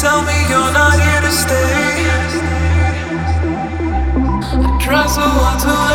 Tell me you're not here to stay. I try so hard to.